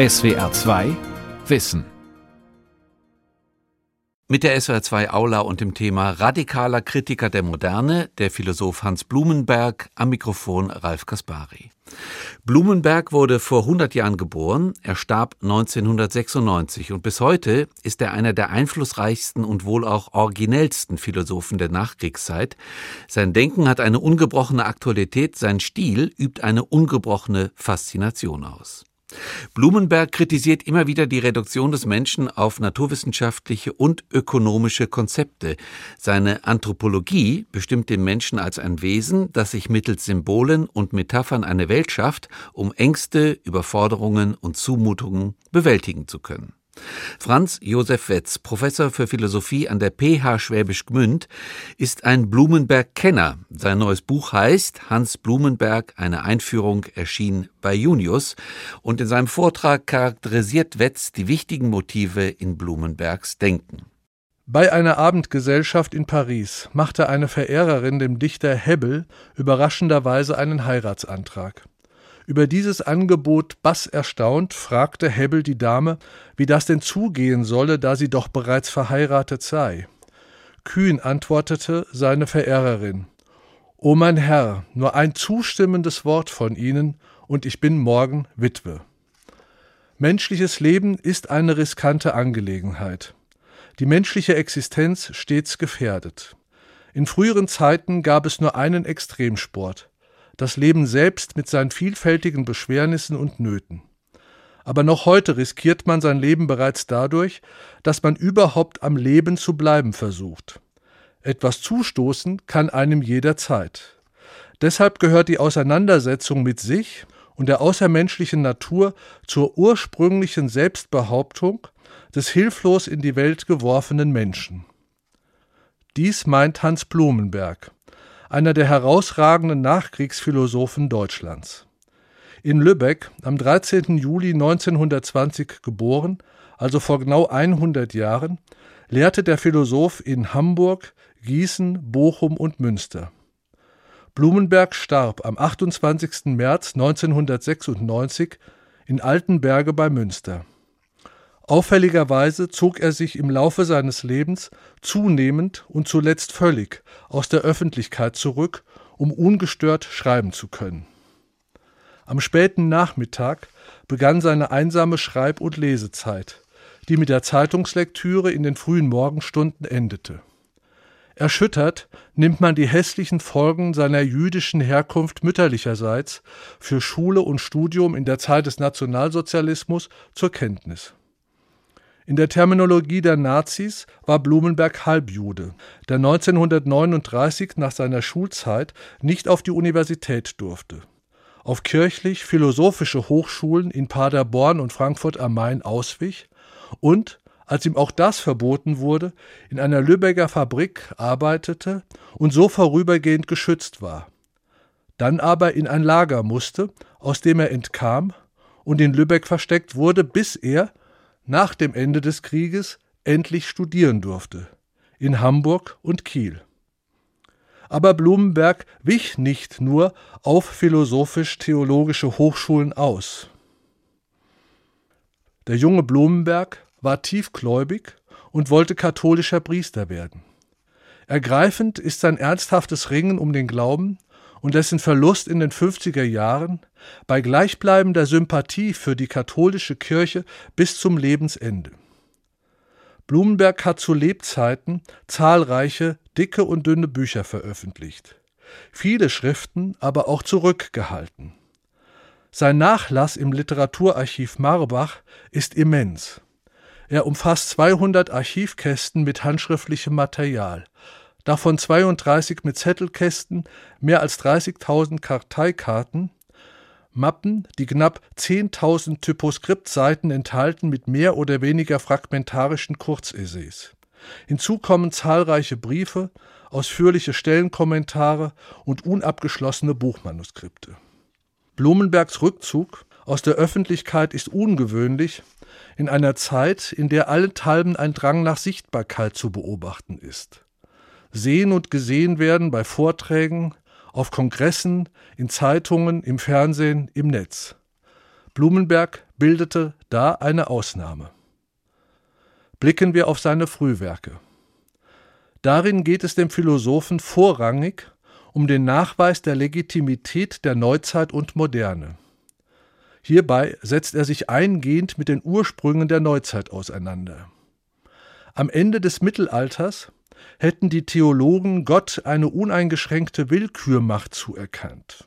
SWR 2 Wissen mit der SWR 2 Aula und dem Thema Radikaler Kritiker der Moderne, der Philosoph Hans Blumenberg, am Mikrofon Ralf Kaspari. Blumenberg wurde vor 100 Jahren geboren, er starb 1996 und bis heute ist er einer der einflussreichsten und wohl auch originellsten Philosophen der Nachkriegszeit. Sein Denken hat eine ungebrochene Aktualität, sein Stil übt eine ungebrochene Faszination aus. Blumenberg kritisiert immer wieder die Reduktion des Menschen auf naturwissenschaftliche und ökonomische Konzepte. Seine Anthropologie bestimmt den Menschen als ein Wesen, das sich mittels Symbolen und Metaphern eine Welt schafft, um Ängste, Überforderungen und Zumutungen bewältigen zu können. Franz Josef Wetz, Professor für Philosophie an der PH Schwäbisch Gmünd, ist ein Blumenberg-Kenner. Sein neues Buch heißt Hans Blumenberg, eine Einführung erschien bei Junius und in seinem Vortrag charakterisiert Wetz die wichtigen Motive in Blumenbergs Denken. Bei einer Abendgesellschaft in Paris machte eine Verehrerin dem Dichter Hebbel überraschenderweise einen Heiratsantrag. Über dieses Angebot bass erstaunt fragte Hebbel die Dame, wie das denn zugehen solle, da sie doch bereits verheiratet sei. Kühn antwortete seine Verehrerin O mein Herr, nur ein zustimmendes Wort von Ihnen, und ich bin morgen Witwe. Menschliches Leben ist eine riskante Angelegenheit. Die menschliche Existenz stets gefährdet. In früheren Zeiten gab es nur einen Extremsport, das Leben selbst mit seinen vielfältigen Beschwernissen und Nöten. Aber noch heute riskiert man sein Leben bereits dadurch, dass man überhaupt am Leben zu bleiben versucht. Etwas zustoßen kann einem jederzeit. Deshalb gehört die Auseinandersetzung mit sich und der außermenschlichen Natur zur ursprünglichen Selbstbehauptung des hilflos in die Welt geworfenen Menschen. Dies meint Hans Blumenberg einer der herausragenden Nachkriegsphilosophen Deutschlands. In Lübeck am 13. Juli 1920 geboren, also vor genau 100 Jahren, lehrte der Philosoph in Hamburg, Gießen, Bochum und Münster. Blumenberg starb am 28. März 1996 in Altenberge bei Münster. Auffälligerweise zog er sich im Laufe seines Lebens zunehmend und zuletzt völlig aus der Öffentlichkeit zurück, um ungestört schreiben zu können. Am späten Nachmittag begann seine einsame Schreib- und Lesezeit, die mit der Zeitungslektüre in den frühen Morgenstunden endete. Erschüttert nimmt man die hässlichen Folgen seiner jüdischen Herkunft mütterlicherseits für Schule und Studium in der Zeit des Nationalsozialismus zur Kenntnis. In der Terminologie der Nazis war Blumenberg Halbjude, der 1939 nach seiner Schulzeit nicht auf die Universität durfte. Auf kirchlich-philosophische Hochschulen in Paderborn und Frankfurt am Main auswich und, als ihm auch das verboten wurde, in einer Lübecker Fabrik arbeitete und so vorübergehend geschützt war. Dann aber in ein Lager musste, aus dem er entkam und in Lübeck versteckt wurde, bis er nach dem Ende des Krieges endlich studieren durfte, in Hamburg und Kiel. Aber Blumenberg wich nicht nur auf philosophisch-theologische Hochschulen aus. Der junge Blumenberg war tiefgläubig und wollte katholischer Priester werden. Ergreifend ist sein ernsthaftes Ringen um den Glauben und dessen Verlust in den 50er Jahren bei gleichbleibender Sympathie für die katholische Kirche bis zum Lebensende. Blumenberg hat zu Lebzeiten zahlreiche dicke und dünne Bücher veröffentlicht, viele Schriften aber auch zurückgehalten. Sein Nachlass im Literaturarchiv Marbach ist immens. Er umfasst 200 Archivkästen mit handschriftlichem Material, davon 32 mit Zettelkästen, mehr als 30.000 Karteikarten, Mappen, die knapp 10.000 Typoskriptseiten enthalten mit mehr oder weniger fragmentarischen Kurzessays. Hinzu kommen zahlreiche Briefe, ausführliche Stellenkommentare und unabgeschlossene Buchmanuskripte. Blumenbergs Rückzug aus der Öffentlichkeit ist ungewöhnlich in einer Zeit, in der allenthalben ein Drang nach Sichtbarkeit zu beobachten ist sehen und gesehen werden bei Vorträgen, auf Kongressen, in Zeitungen, im Fernsehen, im Netz. Blumenberg bildete da eine Ausnahme. Blicken wir auf seine Frühwerke. Darin geht es dem Philosophen vorrangig um den Nachweis der Legitimität der Neuzeit und Moderne. Hierbei setzt er sich eingehend mit den Ursprüngen der Neuzeit auseinander. Am Ende des Mittelalters hätten die Theologen Gott eine uneingeschränkte Willkürmacht zuerkannt.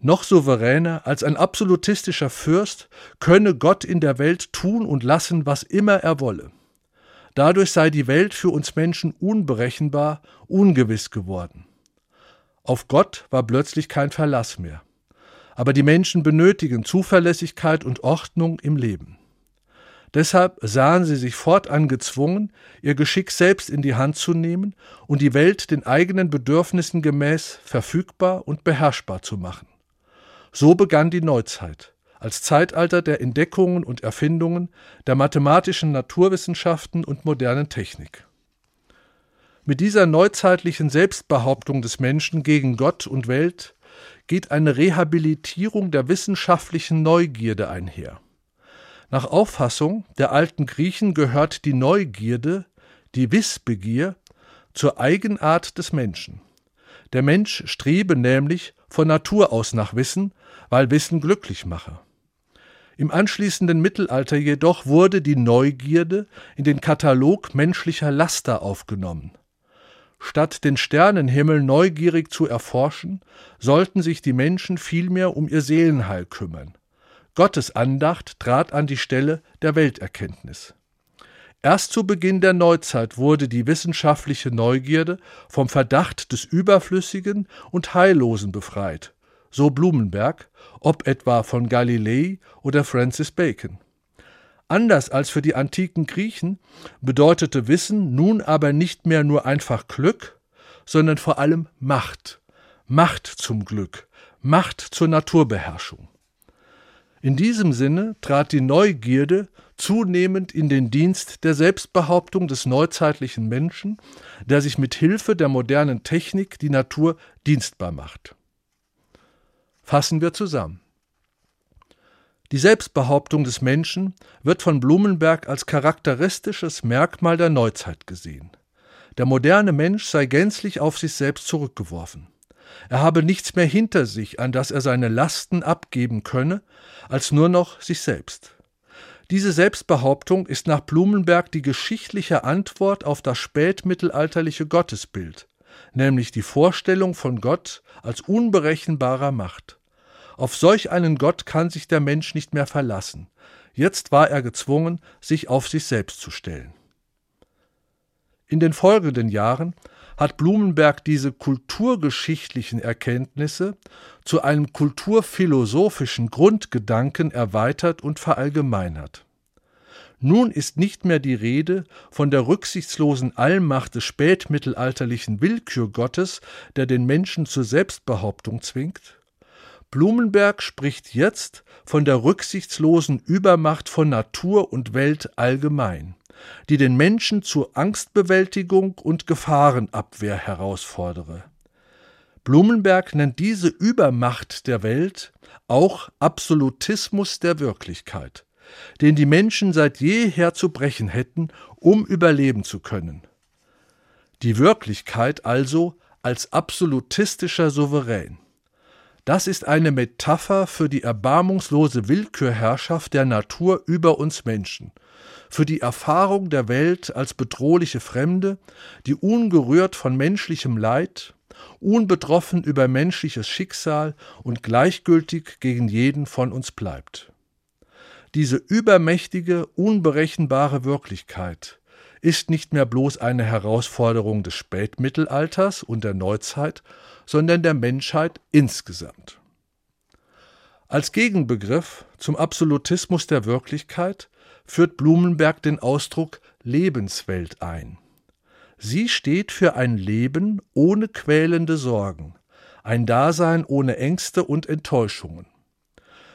Noch souveräner als ein absolutistischer Fürst könne Gott in der Welt tun und lassen, was immer er wolle. Dadurch sei die Welt für uns Menschen unberechenbar, ungewiss geworden. Auf Gott war plötzlich kein Verlass mehr. Aber die Menschen benötigen Zuverlässigkeit und Ordnung im Leben. Deshalb sahen sie sich fortan gezwungen, ihr Geschick selbst in die Hand zu nehmen und die Welt den eigenen Bedürfnissen gemäß verfügbar und beherrschbar zu machen. So begann die Neuzeit, als Zeitalter der Entdeckungen und Erfindungen, der mathematischen Naturwissenschaften und modernen Technik. Mit dieser neuzeitlichen Selbstbehauptung des Menschen gegen Gott und Welt geht eine Rehabilitierung der wissenschaftlichen Neugierde einher. Nach Auffassung der alten Griechen gehört die Neugierde, die Wissbegier, zur Eigenart des Menschen. Der Mensch strebe nämlich von Natur aus nach Wissen, weil Wissen glücklich mache. Im anschließenden Mittelalter jedoch wurde die Neugierde in den Katalog menschlicher Laster aufgenommen. Statt den Sternenhimmel neugierig zu erforschen, sollten sich die Menschen vielmehr um ihr Seelenheil kümmern. Gottes Andacht trat an die Stelle der Welterkenntnis. Erst zu Beginn der Neuzeit wurde die wissenschaftliche Neugierde vom Verdacht des Überflüssigen und Heillosen befreit, so Blumenberg, ob etwa von Galilei oder Francis Bacon. Anders als für die antiken Griechen bedeutete Wissen nun aber nicht mehr nur einfach Glück, sondern vor allem Macht. Macht zum Glück, Macht zur Naturbeherrschung. In diesem Sinne trat die Neugierde zunehmend in den Dienst der Selbstbehauptung des neuzeitlichen Menschen, der sich mit Hilfe der modernen Technik die Natur dienstbar macht. Fassen wir zusammen. Die Selbstbehauptung des Menschen wird von Blumenberg als charakteristisches Merkmal der Neuzeit gesehen. Der moderne Mensch sei gänzlich auf sich selbst zurückgeworfen. Er habe nichts mehr hinter sich, an das er seine Lasten abgeben könne, als nur noch sich selbst. Diese Selbstbehauptung ist nach Blumenberg die geschichtliche Antwort auf das spätmittelalterliche Gottesbild, nämlich die Vorstellung von Gott als unberechenbarer Macht. Auf solch einen Gott kann sich der Mensch nicht mehr verlassen. Jetzt war er gezwungen, sich auf sich selbst zu stellen. In den folgenden Jahren hat Blumenberg diese kulturgeschichtlichen Erkenntnisse zu einem kulturphilosophischen Grundgedanken erweitert und verallgemeinert. Nun ist nicht mehr die Rede von der rücksichtslosen Allmacht des spätmittelalterlichen Willkürgottes, der den Menschen zur Selbstbehauptung zwingt, Blumenberg spricht jetzt von der rücksichtslosen Übermacht von Natur und Welt allgemein, die den Menschen zur Angstbewältigung und Gefahrenabwehr herausfordere. Blumenberg nennt diese Übermacht der Welt auch Absolutismus der Wirklichkeit, den die Menschen seit jeher zu brechen hätten, um überleben zu können. Die Wirklichkeit also als absolutistischer Souverän. Das ist eine Metapher für die erbarmungslose Willkürherrschaft der Natur über uns Menschen, für die Erfahrung der Welt als bedrohliche Fremde, die ungerührt von menschlichem Leid, unbetroffen über menschliches Schicksal und gleichgültig gegen jeden von uns bleibt. Diese übermächtige, unberechenbare Wirklichkeit ist nicht mehr bloß eine Herausforderung des Spätmittelalters und der Neuzeit, sondern der Menschheit insgesamt. Als Gegenbegriff zum Absolutismus der Wirklichkeit führt Blumenberg den Ausdruck Lebenswelt ein. Sie steht für ein Leben ohne quälende Sorgen, ein Dasein ohne Ängste und Enttäuschungen.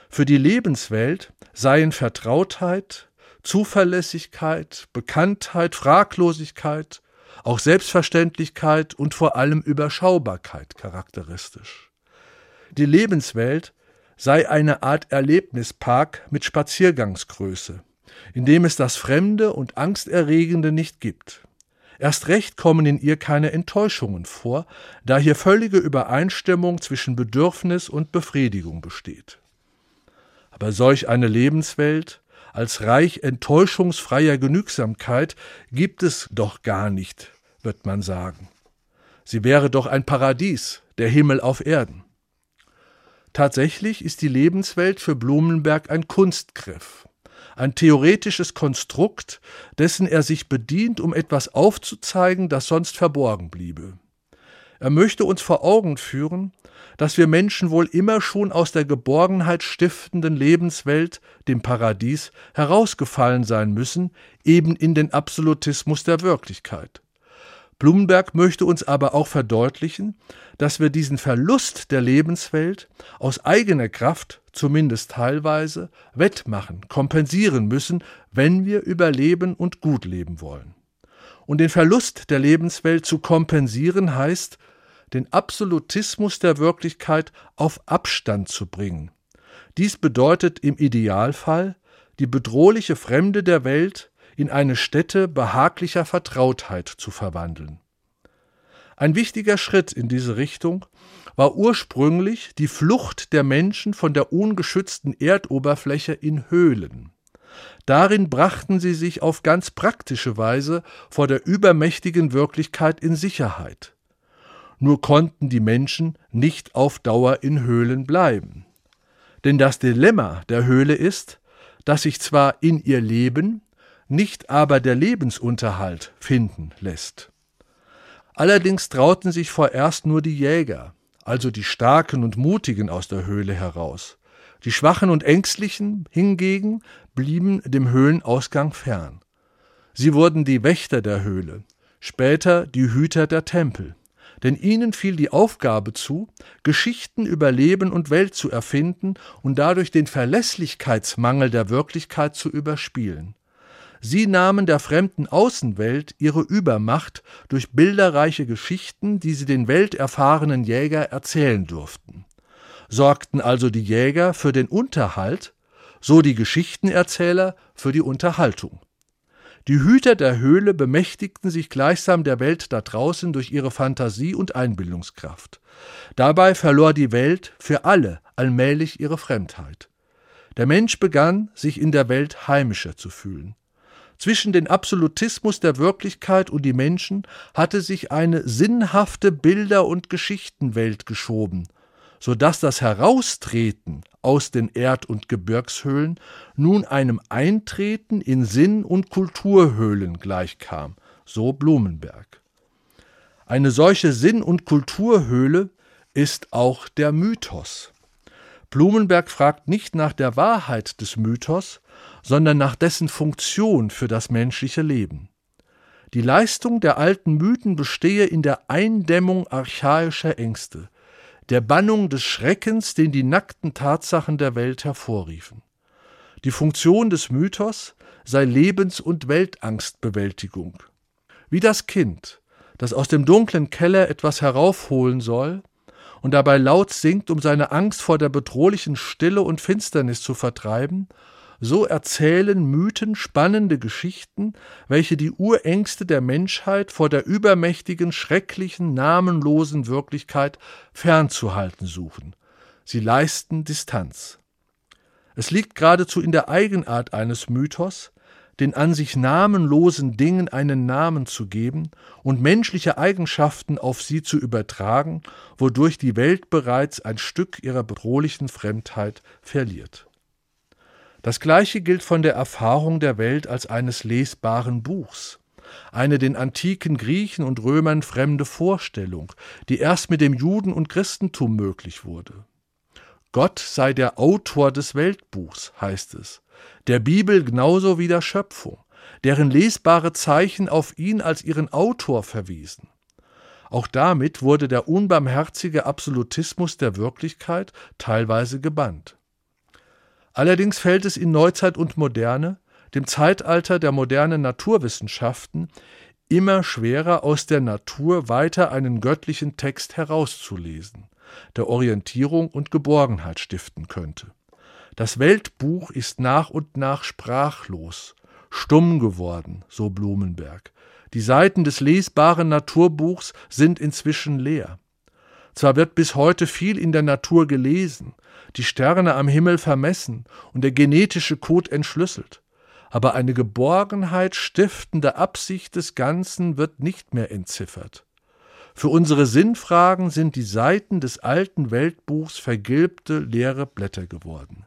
Für die Lebenswelt seien Vertrautheit, Zuverlässigkeit, Bekanntheit, Fraglosigkeit, auch Selbstverständlichkeit und vor allem Überschaubarkeit charakteristisch. Die Lebenswelt sei eine Art Erlebnispark mit Spaziergangsgröße, in dem es das Fremde und Angsterregende nicht gibt. Erst recht kommen in ihr keine Enttäuschungen vor, da hier völlige Übereinstimmung zwischen Bedürfnis und Befriedigung besteht. Aber solch eine Lebenswelt als Reich enttäuschungsfreier Genügsamkeit gibt es doch gar nicht, wird man sagen. Sie wäre doch ein Paradies, der Himmel auf Erden. Tatsächlich ist die Lebenswelt für Blumenberg ein Kunstgriff, ein theoretisches Konstrukt, dessen er sich bedient, um etwas aufzuzeigen, das sonst verborgen bliebe. Er möchte uns vor Augen führen, dass wir Menschen wohl immer schon aus der Geborgenheit stiftenden Lebenswelt, dem Paradies, herausgefallen sein müssen, eben in den Absolutismus der Wirklichkeit. Blumenberg möchte uns aber auch verdeutlichen, dass wir diesen Verlust der Lebenswelt aus eigener Kraft, zumindest teilweise, wettmachen, kompensieren müssen, wenn wir überleben und gut leben wollen. Und den Verlust der Lebenswelt zu kompensieren heißt, den Absolutismus der Wirklichkeit auf Abstand zu bringen. Dies bedeutet im Idealfall, die bedrohliche Fremde der Welt in eine Stätte behaglicher Vertrautheit zu verwandeln. Ein wichtiger Schritt in diese Richtung war ursprünglich die Flucht der Menschen von der ungeschützten Erdoberfläche in Höhlen. Darin brachten sie sich auf ganz praktische Weise vor der übermächtigen Wirklichkeit in Sicherheit. Nur konnten die Menschen nicht auf Dauer in Höhlen bleiben. Denn das Dilemma der Höhle ist, dass sich zwar in ihr Leben, nicht aber der Lebensunterhalt finden lässt. Allerdings trauten sich vorerst nur die Jäger, also die Starken und Mutigen aus der Höhle heraus. Die Schwachen und Ängstlichen hingegen blieben dem Höhlenausgang fern. Sie wurden die Wächter der Höhle, später die Hüter der Tempel, denn ihnen fiel die Aufgabe zu, Geschichten über Leben und Welt zu erfinden und dadurch den Verlässlichkeitsmangel der Wirklichkeit zu überspielen. Sie nahmen der fremden Außenwelt ihre Übermacht durch bilderreiche Geschichten, die sie den welterfahrenen Jäger erzählen durften. Sorgten also die Jäger für den Unterhalt, so die Geschichtenerzähler für die Unterhaltung. Die Hüter der Höhle bemächtigten sich gleichsam der Welt da draußen durch ihre Fantasie und Einbildungskraft. Dabei verlor die Welt für alle allmählich ihre Fremdheit. Der Mensch begann, sich in der Welt heimischer zu fühlen. Zwischen den Absolutismus der Wirklichkeit und die Menschen hatte sich eine sinnhafte Bilder- und Geschichtenwelt geschoben, so dass das Heraustreten aus den Erd- und Gebirgshöhlen nun einem Eintreten in Sinn- und Kulturhöhlen gleichkam, so Blumenberg. Eine solche Sinn- und Kulturhöhle ist auch der Mythos. Blumenberg fragt nicht nach der Wahrheit des Mythos, sondern nach dessen Funktion für das menschliche Leben. Die Leistung der alten Mythen bestehe in der Eindämmung archaischer Ängste, der Bannung des Schreckens, den die nackten Tatsachen der Welt hervorriefen. Die Funktion des Mythos sei Lebens- und Weltangstbewältigung. Wie das Kind, das aus dem dunklen Keller etwas heraufholen soll und dabei laut singt, um seine Angst vor der bedrohlichen Stille und Finsternis zu vertreiben so erzählen Mythen spannende Geschichten, welche die Urängste der Menschheit vor der übermächtigen, schrecklichen, namenlosen Wirklichkeit fernzuhalten suchen. Sie leisten Distanz. Es liegt geradezu in der Eigenart eines Mythos, den an sich namenlosen Dingen einen Namen zu geben und menschliche Eigenschaften auf sie zu übertragen, wodurch die Welt bereits ein Stück ihrer bedrohlichen Fremdheit verliert. Das gleiche gilt von der Erfahrung der Welt als eines lesbaren Buchs, eine den antiken Griechen und Römern fremde Vorstellung, die erst mit dem Juden und Christentum möglich wurde. Gott sei der Autor des Weltbuchs, heißt es, der Bibel genauso wie der Schöpfung, deren lesbare Zeichen auf ihn als ihren Autor verwiesen. Auch damit wurde der unbarmherzige Absolutismus der Wirklichkeit teilweise gebannt. Allerdings fällt es in Neuzeit und Moderne, dem Zeitalter der modernen Naturwissenschaften, immer schwerer aus der Natur weiter einen göttlichen Text herauszulesen. der Orientierung und Geborgenheit stiften könnte. Das Weltbuch ist nach und nach sprachlos, stumm geworden, so Blumenberg. Die Seiten des lesbaren Naturbuchs sind inzwischen leer. Zwar wird bis heute viel in der Natur gelesen, die Sterne am Himmel vermessen und der genetische Code entschlüsselt, aber eine Geborgenheit stiftende Absicht des Ganzen wird nicht mehr entziffert. Für unsere Sinnfragen sind die Seiten des alten Weltbuchs vergilbte, leere Blätter geworden.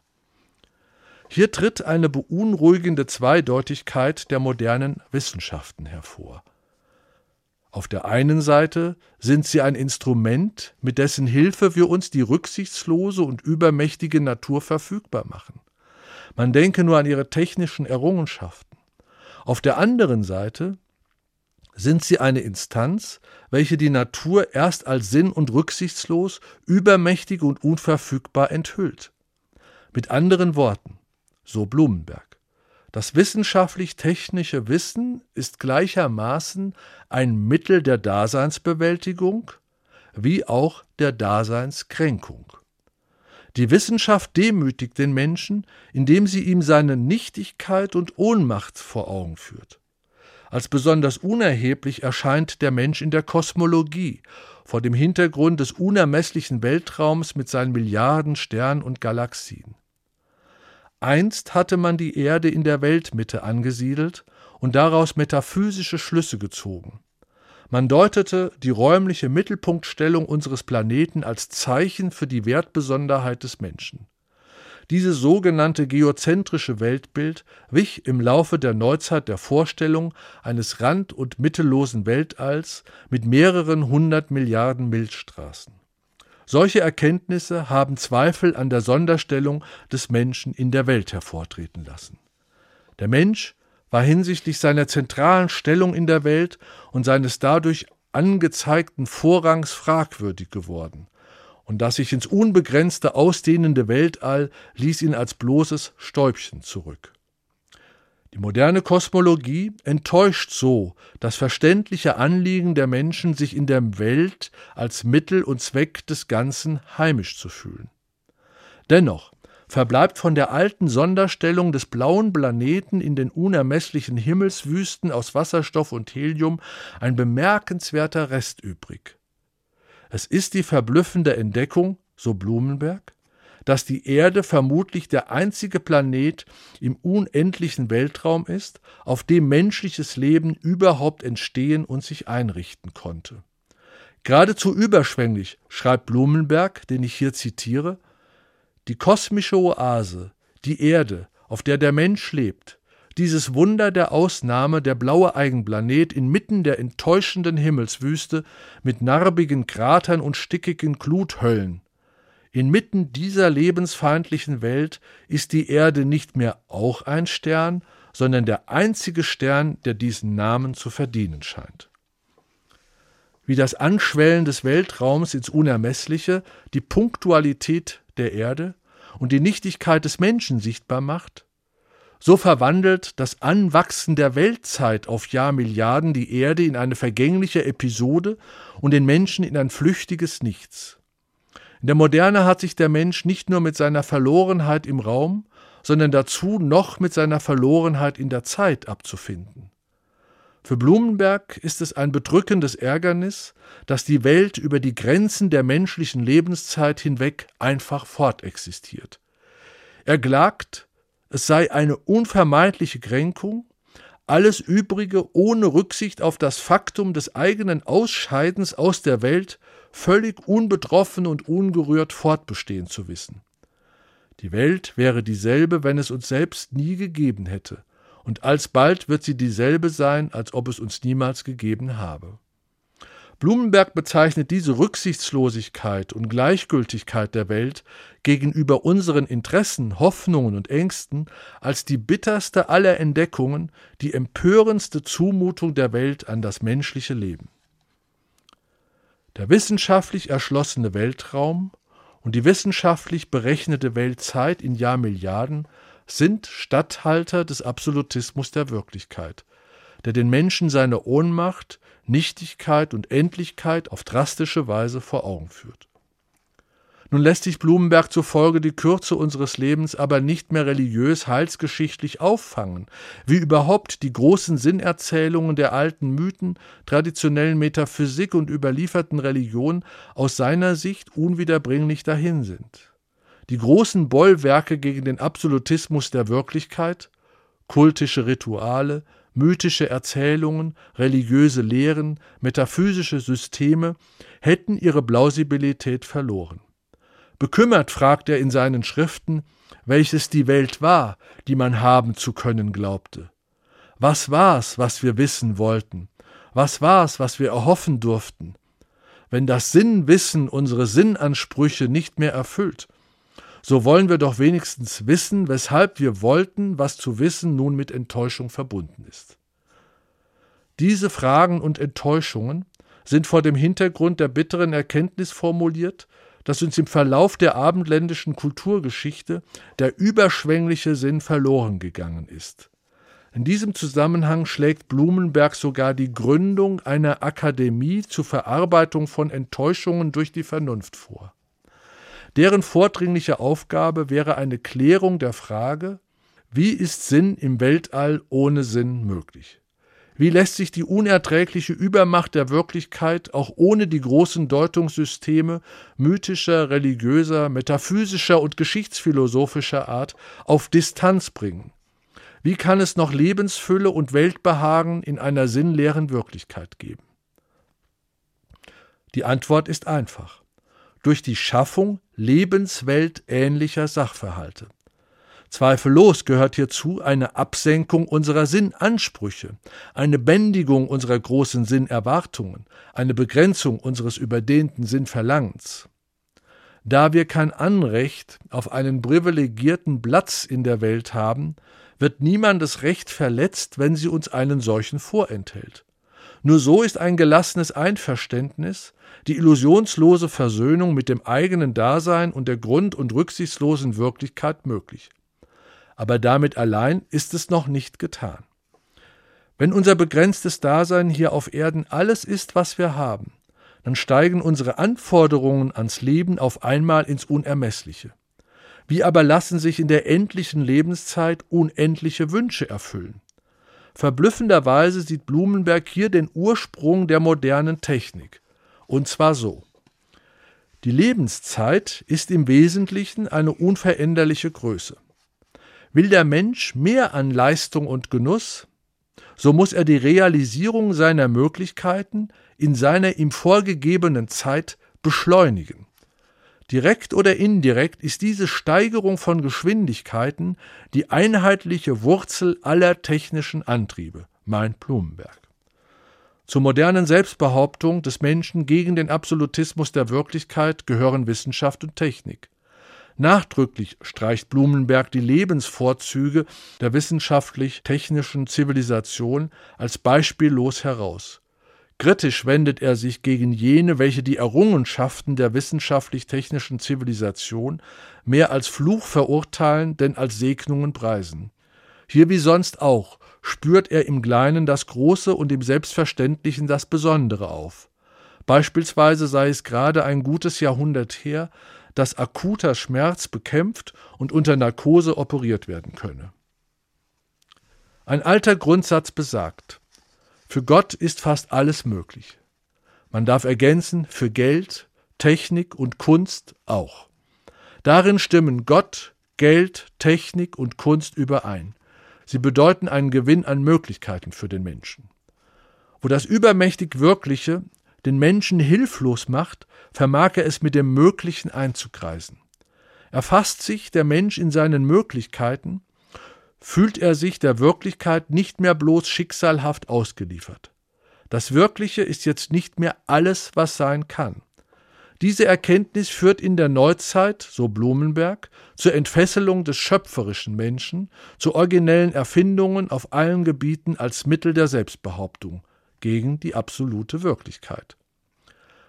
Hier tritt eine beunruhigende Zweideutigkeit der modernen Wissenschaften hervor. Auf der einen Seite sind sie ein Instrument, mit dessen Hilfe wir uns die rücksichtslose und übermächtige Natur verfügbar machen. Man denke nur an ihre technischen Errungenschaften. Auf der anderen Seite sind sie eine Instanz, welche die Natur erst als sinn- und rücksichtslos, übermächtig und unverfügbar enthüllt. Mit anderen Worten, so Blumenberg, das wissenschaftlich-technische Wissen ist gleichermaßen ein Mittel der Daseinsbewältigung wie auch der Daseinskränkung. Die Wissenschaft demütigt den Menschen, indem sie ihm seine Nichtigkeit und Ohnmacht vor Augen führt. Als besonders unerheblich erscheint der Mensch in der Kosmologie, vor dem Hintergrund des unermesslichen Weltraums mit seinen Milliarden Sternen und Galaxien. Einst hatte man die Erde in der Weltmitte angesiedelt und daraus metaphysische Schlüsse gezogen. Man deutete die räumliche Mittelpunktstellung unseres Planeten als Zeichen für die Wertbesonderheit des Menschen. Dieses sogenannte geozentrische Weltbild wich im Laufe der Neuzeit der Vorstellung eines rand- und mittellosen Weltalls mit mehreren hundert Milliarden Milchstraßen. Solche Erkenntnisse haben Zweifel an der Sonderstellung des Menschen in der Welt hervortreten lassen. Der Mensch war hinsichtlich seiner zentralen Stellung in der Welt und seines dadurch angezeigten Vorrangs fragwürdig geworden und das sich ins Unbegrenzte ausdehnende Weltall ließ ihn als bloßes Stäubchen zurück. Die moderne Kosmologie enttäuscht so das verständliche Anliegen der Menschen, sich in der Welt als Mittel und Zweck des Ganzen heimisch zu fühlen. Dennoch verbleibt von der alten Sonderstellung des blauen Planeten in den unermesslichen Himmelswüsten aus Wasserstoff und Helium ein bemerkenswerter Rest übrig. Es ist die verblüffende Entdeckung, so Blumenberg, dass die Erde vermutlich der einzige Planet im unendlichen Weltraum ist, auf dem menschliches Leben überhaupt entstehen und sich einrichten konnte. Geradezu überschwänglich schreibt Blumenberg, den ich hier zitiere, die kosmische Oase, die Erde, auf der der Mensch lebt, dieses Wunder der Ausnahme, der blaue Eigenplanet inmitten der enttäuschenden Himmelswüste mit narbigen Kratern und stickigen Gluthöllen. Inmitten dieser lebensfeindlichen Welt ist die Erde nicht mehr auch ein Stern, sondern der einzige Stern, der diesen Namen zu verdienen scheint. Wie das Anschwellen des Weltraums ins Unermessliche die Punktualität der Erde und die Nichtigkeit des Menschen sichtbar macht, so verwandelt das Anwachsen der Weltzeit auf Jahrmilliarden die Erde in eine vergängliche Episode und den Menschen in ein flüchtiges Nichts. In der Moderne hat sich der Mensch nicht nur mit seiner Verlorenheit im Raum, sondern dazu noch mit seiner Verlorenheit in der Zeit abzufinden. Für Blumenberg ist es ein bedrückendes Ärgernis, dass die Welt über die Grenzen der menschlichen Lebenszeit hinweg einfach fortexistiert. Er klagt, es sei eine unvermeidliche Kränkung, alles Übrige ohne Rücksicht auf das Faktum des eigenen Ausscheidens aus der Welt völlig unbetroffen und ungerührt fortbestehen zu wissen. Die Welt wäre dieselbe, wenn es uns selbst nie gegeben hätte, und alsbald wird sie dieselbe sein, als ob es uns niemals gegeben habe. Blumenberg bezeichnet diese Rücksichtslosigkeit und Gleichgültigkeit der Welt gegenüber unseren Interessen, Hoffnungen und Ängsten als die bitterste aller Entdeckungen, die empörendste Zumutung der Welt an das menschliche Leben. Der wissenschaftlich erschlossene Weltraum und die wissenschaftlich berechnete Weltzeit in Jahrmilliarden sind Statthalter des Absolutismus der Wirklichkeit, der den Menschen seine Ohnmacht, Nichtigkeit und Endlichkeit auf drastische Weise vor Augen führt. Nun lässt sich Blumenberg zufolge die Kürze unseres Lebens aber nicht mehr religiös heilsgeschichtlich auffangen, wie überhaupt die großen Sinnerzählungen der alten Mythen, traditionellen Metaphysik und überlieferten Religion aus seiner Sicht unwiederbringlich dahin sind. Die großen Bollwerke gegen den Absolutismus der Wirklichkeit, kultische Rituale, mythische Erzählungen, religiöse Lehren, metaphysische Systeme hätten ihre Plausibilität verloren. Bekümmert fragt er in seinen Schriften, welches die Welt war, die man haben zu können glaubte. Was war's, was wir wissen wollten? Was war's, was wir erhoffen durften? Wenn das Sinnwissen unsere Sinnansprüche nicht mehr erfüllt, so wollen wir doch wenigstens wissen, weshalb wir wollten, was zu wissen nun mit Enttäuschung verbunden ist. Diese Fragen und Enttäuschungen sind vor dem Hintergrund der bitteren Erkenntnis formuliert, dass uns im Verlauf der abendländischen Kulturgeschichte der überschwängliche Sinn verloren gegangen ist. In diesem Zusammenhang schlägt Blumenberg sogar die Gründung einer Akademie zur Verarbeitung von Enttäuschungen durch die Vernunft vor. Deren vordringliche Aufgabe wäre eine Klärung der Frage, wie ist Sinn im Weltall ohne Sinn möglich? Wie lässt sich die unerträgliche Übermacht der Wirklichkeit auch ohne die großen Deutungssysteme mythischer, religiöser, metaphysischer und geschichtsphilosophischer Art auf Distanz bringen? Wie kann es noch Lebensfülle und Weltbehagen in einer sinnleeren Wirklichkeit geben? Die Antwort ist einfach. Durch die Schaffung lebensweltähnlicher Sachverhalte. Zweifellos gehört hierzu eine Absenkung unserer Sinnansprüche, eine Bändigung unserer großen Sinnerwartungen, eine Begrenzung unseres überdehnten Sinnverlangens. Da wir kein Anrecht auf einen privilegierten Platz in der Welt haben, wird niemandes Recht verletzt, wenn sie uns einen solchen vorenthält. Nur so ist ein gelassenes Einverständnis, die illusionslose Versöhnung mit dem eigenen Dasein und der grund- und rücksichtslosen Wirklichkeit möglich aber damit allein ist es noch nicht getan. Wenn unser begrenztes Dasein hier auf Erden alles ist, was wir haben, dann steigen unsere Anforderungen ans Leben auf einmal ins Unermessliche. Wie aber lassen sich in der endlichen Lebenszeit unendliche Wünsche erfüllen? Verblüffenderweise sieht Blumenberg hier den Ursprung der modernen Technik. Und zwar so. Die Lebenszeit ist im Wesentlichen eine unveränderliche Größe. Will der Mensch mehr an Leistung und Genuss, so muss er die Realisierung seiner Möglichkeiten in seiner ihm vorgegebenen Zeit beschleunigen. Direkt oder indirekt ist diese Steigerung von Geschwindigkeiten die einheitliche Wurzel aller technischen Antriebe, meint Blumenberg. Zur modernen Selbstbehauptung des Menschen gegen den Absolutismus der Wirklichkeit gehören Wissenschaft und Technik. Nachdrücklich streicht Blumenberg die Lebensvorzüge der wissenschaftlich-technischen Zivilisation als beispiellos heraus. Kritisch wendet er sich gegen jene, welche die Errungenschaften der wissenschaftlich-technischen Zivilisation mehr als Fluch verurteilen, denn als Segnungen preisen. Hier wie sonst auch spürt er im Kleinen das Große und im Selbstverständlichen das Besondere auf. Beispielsweise sei es gerade ein gutes Jahrhundert her, dass akuter Schmerz bekämpft und unter Narkose operiert werden könne. Ein alter Grundsatz besagt, für Gott ist fast alles möglich. Man darf ergänzen, für Geld, Technik und Kunst auch. Darin stimmen Gott, Geld, Technik und Kunst überein. Sie bedeuten einen Gewinn an Möglichkeiten für den Menschen. Wo das übermächtig Wirkliche den Menschen hilflos macht, vermag er es mit dem Möglichen einzukreisen. Erfasst sich der Mensch in seinen Möglichkeiten, fühlt er sich der Wirklichkeit nicht mehr bloß schicksalhaft ausgeliefert. Das Wirkliche ist jetzt nicht mehr alles, was sein kann. Diese Erkenntnis führt in der Neuzeit, so Blumenberg, zur Entfesselung des schöpferischen Menschen, zu originellen Erfindungen auf allen Gebieten als Mittel der Selbstbehauptung gegen die absolute Wirklichkeit.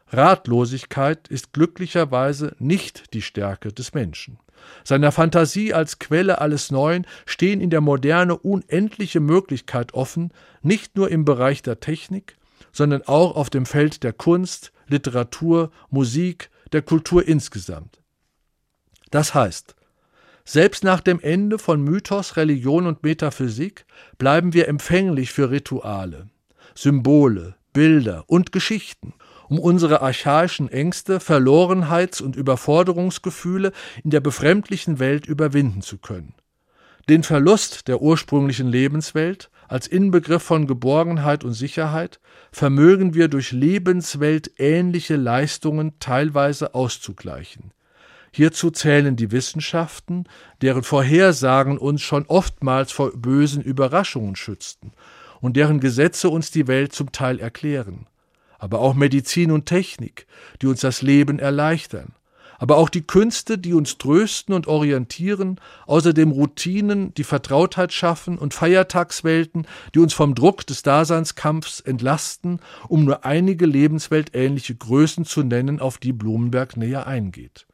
Ratlosigkeit ist glücklicherweise nicht die Stärke des Menschen. Seiner Fantasie als Quelle alles Neuen stehen in der Moderne unendliche Möglichkeit offen, nicht nur im Bereich der Technik, sondern auch auf dem Feld der Kunst, Literatur, Musik, der Kultur insgesamt. Das heißt, selbst nach dem Ende von Mythos, Religion und Metaphysik bleiben wir empfänglich für Rituale, Symbole, Bilder und Geschichten, um unsere archaischen Ängste, Verlorenheits- und Überforderungsgefühle in der befremdlichen Welt überwinden zu können. Den Verlust der ursprünglichen Lebenswelt als Inbegriff von Geborgenheit und Sicherheit vermögen wir durch lebensweltähnliche Leistungen teilweise auszugleichen. Hierzu zählen die Wissenschaften, deren Vorhersagen uns schon oftmals vor bösen Überraschungen schützten und deren Gesetze uns die Welt zum Teil erklären. Aber auch Medizin und Technik, die uns das Leben erleichtern. Aber auch die Künste, die uns trösten und orientieren, außerdem Routinen, die Vertrautheit schaffen und Feiertagswelten, die uns vom Druck des Daseinskampfs entlasten, um nur einige lebensweltähnliche Größen zu nennen, auf die Blumenberg näher eingeht.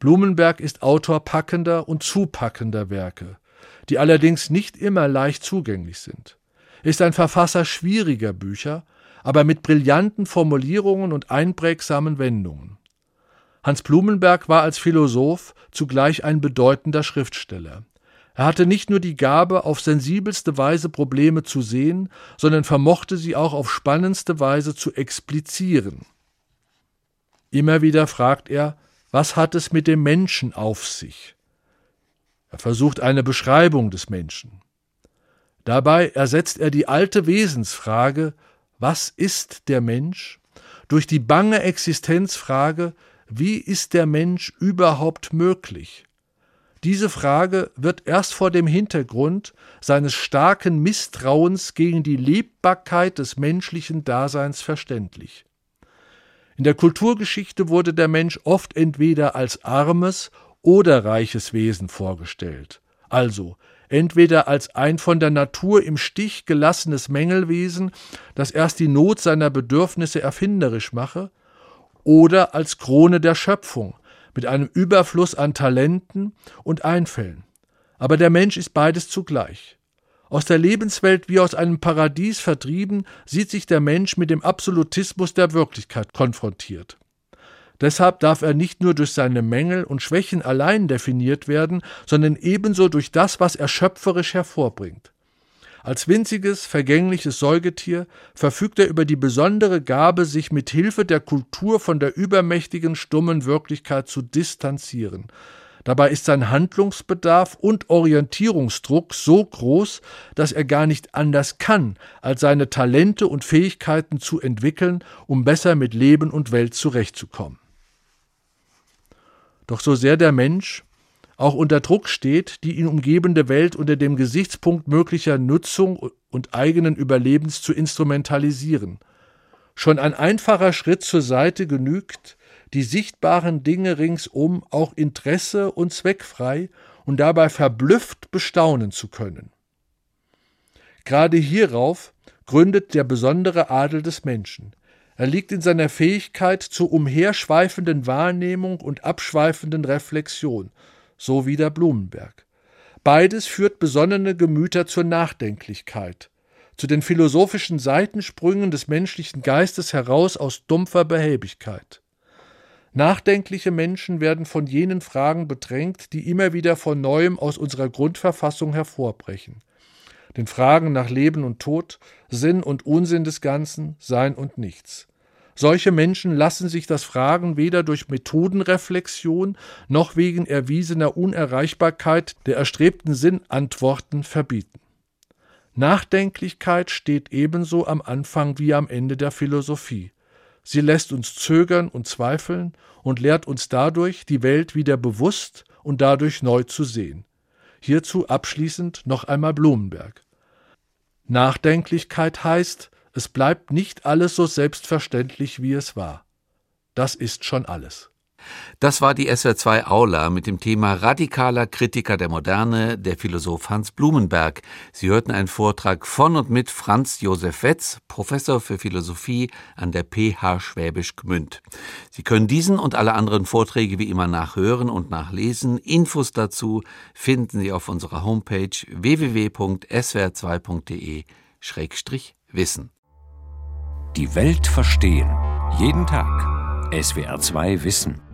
Blumenberg ist Autor packender und zupackender Werke, die allerdings nicht immer leicht zugänglich sind. Ist ein Verfasser schwieriger Bücher, aber mit brillanten Formulierungen und einprägsamen Wendungen. Hans Blumenberg war als Philosoph zugleich ein bedeutender Schriftsteller. Er hatte nicht nur die Gabe, auf sensibelste Weise Probleme zu sehen, sondern vermochte sie auch auf spannendste Weise zu explizieren. Immer wieder fragt er, was hat es mit dem Menschen auf sich? Er versucht eine Beschreibung des Menschen. Dabei ersetzt er die alte Wesensfrage, was ist der Mensch, durch die bange Existenzfrage, wie ist der Mensch überhaupt möglich? Diese Frage wird erst vor dem Hintergrund seines starken Misstrauens gegen die Lebbarkeit des menschlichen Daseins verständlich. In der Kulturgeschichte wurde der Mensch oft entweder als armes oder reiches Wesen vorgestellt, also entweder als ein von der Natur im Stich gelassenes Mängelwesen, das erst die Not seiner Bedürfnisse erfinderisch mache, oder als Krone der Schöpfung mit einem Überfluss an Talenten und Einfällen. Aber der Mensch ist beides zugleich. Aus der Lebenswelt wie aus einem Paradies vertrieben, sieht sich der Mensch mit dem Absolutismus der Wirklichkeit konfrontiert. Deshalb darf er nicht nur durch seine Mängel und Schwächen allein definiert werden, sondern ebenso durch das, was er schöpferisch hervorbringt. Als winziges, vergängliches Säugetier verfügt er über die besondere Gabe, sich mit Hilfe der Kultur von der übermächtigen, stummen Wirklichkeit zu distanzieren, Dabei ist sein Handlungsbedarf und Orientierungsdruck so groß, dass er gar nicht anders kann, als seine Talente und Fähigkeiten zu entwickeln, um besser mit Leben und Welt zurechtzukommen. Doch so sehr der Mensch auch unter Druck steht, die ihn umgebende Welt unter dem Gesichtspunkt möglicher Nutzung und eigenen Überlebens zu instrumentalisieren. Schon ein einfacher Schritt zur Seite genügt, die sichtbaren Dinge ringsum auch interesse- und zweckfrei und dabei verblüfft bestaunen zu können. Gerade hierauf gründet der besondere Adel des Menschen. Er liegt in seiner Fähigkeit zur umherschweifenden Wahrnehmung und abschweifenden Reflexion, so wie der Blumenberg. Beides führt besonnene Gemüter zur Nachdenklichkeit, zu den philosophischen Seitensprüngen des menschlichen Geistes heraus aus dumpfer Behäbigkeit. Nachdenkliche Menschen werden von jenen Fragen bedrängt, die immer wieder von neuem aus unserer Grundverfassung hervorbrechen. Den Fragen nach Leben und Tod, Sinn und Unsinn des Ganzen, Sein und Nichts. Solche Menschen lassen sich das Fragen weder durch Methodenreflexion noch wegen erwiesener Unerreichbarkeit der erstrebten Sinnantworten verbieten. Nachdenklichkeit steht ebenso am Anfang wie am Ende der Philosophie. Sie lässt uns zögern und zweifeln und lehrt uns dadurch, die Welt wieder bewusst und dadurch neu zu sehen. Hierzu abschließend noch einmal Blumenberg. Nachdenklichkeit heißt, es bleibt nicht alles so selbstverständlich, wie es war. Das ist schon alles. Das war die SWR2 Aula mit dem Thema Radikaler Kritiker der Moderne, der Philosoph Hans Blumenberg. Sie hörten einen Vortrag von und mit Franz Josef Wetz, Professor für Philosophie an der PH Schwäbisch Gmünd. Sie können diesen und alle anderen Vorträge wie immer nachhören und nachlesen. Infos dazu finden Sie auf unserer Homepage www.swr2.de-wissen. Die Welt verstehen. Jeden Tag. SWR2 Wissen.